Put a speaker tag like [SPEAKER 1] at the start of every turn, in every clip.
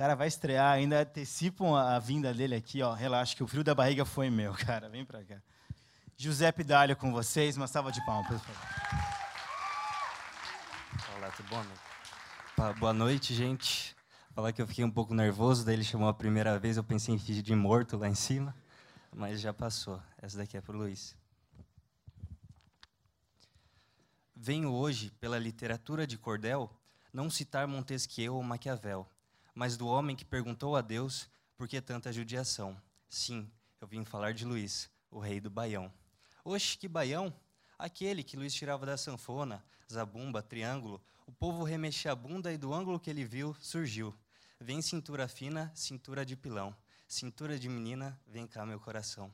[SPEAKER 1] Cara vai estrear, ainda antecipam a, vinda dele aqui, ó. Relaxa que o frio da barriga foi meu, cara. Vem pra cá. José Pidalho com vocês, uma salva de palmas, por favor.
[SPEAKER 2] Olá, tudo bom? Boa noite, gente. Falar que eu fiquei um pouco nervoso, daí ele chamou a primeira vez, eu pensei em fingir de morto lá em cima, mas já passou. Essa daqui é pro Luiz. Venho hoje, pela literatura de cordel, não citar Montesquieu ou Maquiavel, mas do homem que perguntou a Deus por que tanta judiação. Sim, eu vim falar de Luiz, o rei do baião. Oxe, que baião! Aquele que Luiz tirava da sanfona, zabumba, triângulo, o povo remexia a bunda e do ângulo que ele viu, surgiu. Vem cintura fina, cintura de pilão. Cintura de menina, vem cá meu coração.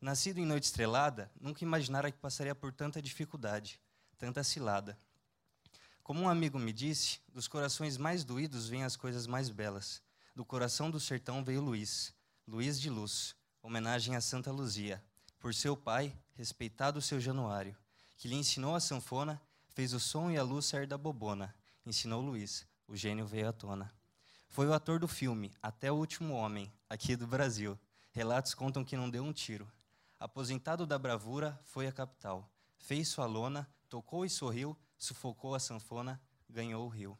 [SPEAKER 2] Nascido em noite estrelada, nunca imaginara que passaria por tanta dificuldade, tanta cilada. Como um amigo me disse, dos corações mais doídos vêm as coisas mais belas. Do coração do sertão veio Luiz, Luiz de Luz, homenagem a Santa Luzia. Por seu pai, respeitado seu Januário, que lhe ensinou a sanfona, fez o som e a luz sair da bobona. Ensinou Luiz, o gênio veio à tona. Foi o ator do filme Até o Último Homem, aqui do Brasil. Relatos contam que não deu um tiro. Aposentado da bravura, foi à capital. Fez sua lona, tocou e sorriu, sufocou a sanfona, ganhou o rio.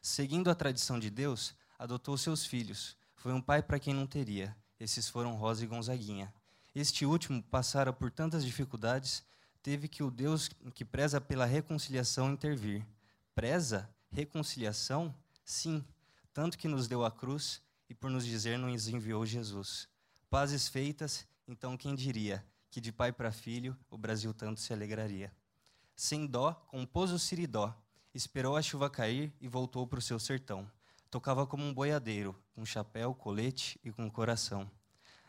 [SPEAKER 2] Seguindo a tradição de Deus, adotou seus filhos. Foi um pai para quem não teria. Esses foram Rosa e Gonzaguinha. Este último passara por tantas dificuldades, teve que o Deus que preza pela reconciliação intervir. Preza? Reconciliação? Sim, tanto que nos deu a cruz e por nos dizer nos enviou Jesus. Pazes feitas, então quem diria que de pai para filho o Brasil tanto se alegraria? Sem dó, compôs o siridó, esperou a chuva cair e voltou para o seu sertão. Tocava como um boiadeiro, com chapéu, colete e com coração.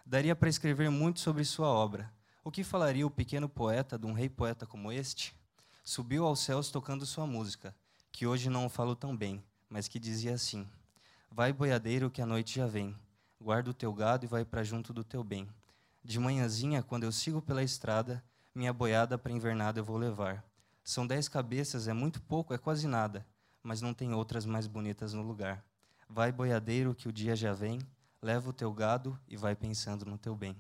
[SPEAKER 2] Daria para escrever muito sobre sua obra. O que falaria o pequeno poeta de um rei poeta como este? Subiu aos céus tocando sua música, que hoje não o falo tão bem, mas que dizia assim: Vai, boiadeiro, que a noite já vem. Guarda o teu gado e vai para junto do teu bem. De manhãzinha, quando eu sigo pela estrada, minha boiada para invernada eu vou levar. São dez cabeças, é muito pouco, é quase nada, mas não tem outras mais bonitas no lugar. Vai, boiadeiro, que o dia já vem, leva o teu gado e vai pensando no teu bem.